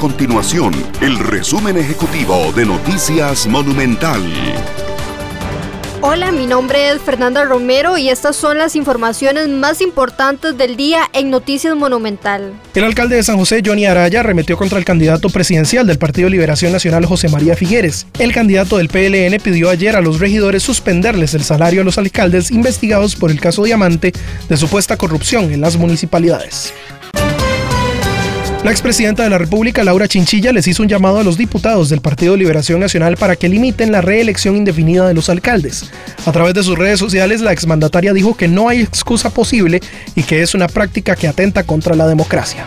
continuación el resumen ejecutivo de Noticias Monumental. Hola, mi nombre es Fernanda Romero y estas son las informaciones más importantes del día en Noticias Monumental. El alcalde de San José, Johnny Araya, arremetió contra el candidato presidencial del Partido Liberación Nacional, José María Figueres. El candidato del PLN pidió ayer a los regidores suspenderles el salario a los alcaldes investigados por el caso Diamante de supuesta corrupción en las municipalidades. La expresidenta de la República, Laura Chinchilla, les hizo un llamado a los diputados del Partido Liberación Nacional para que limiten la reelección indefinida de los alcaldes. A través de sus redes sociales, la exmandataria dijo que no hay excusa posible y que es una práctica que atenta contra la democracia.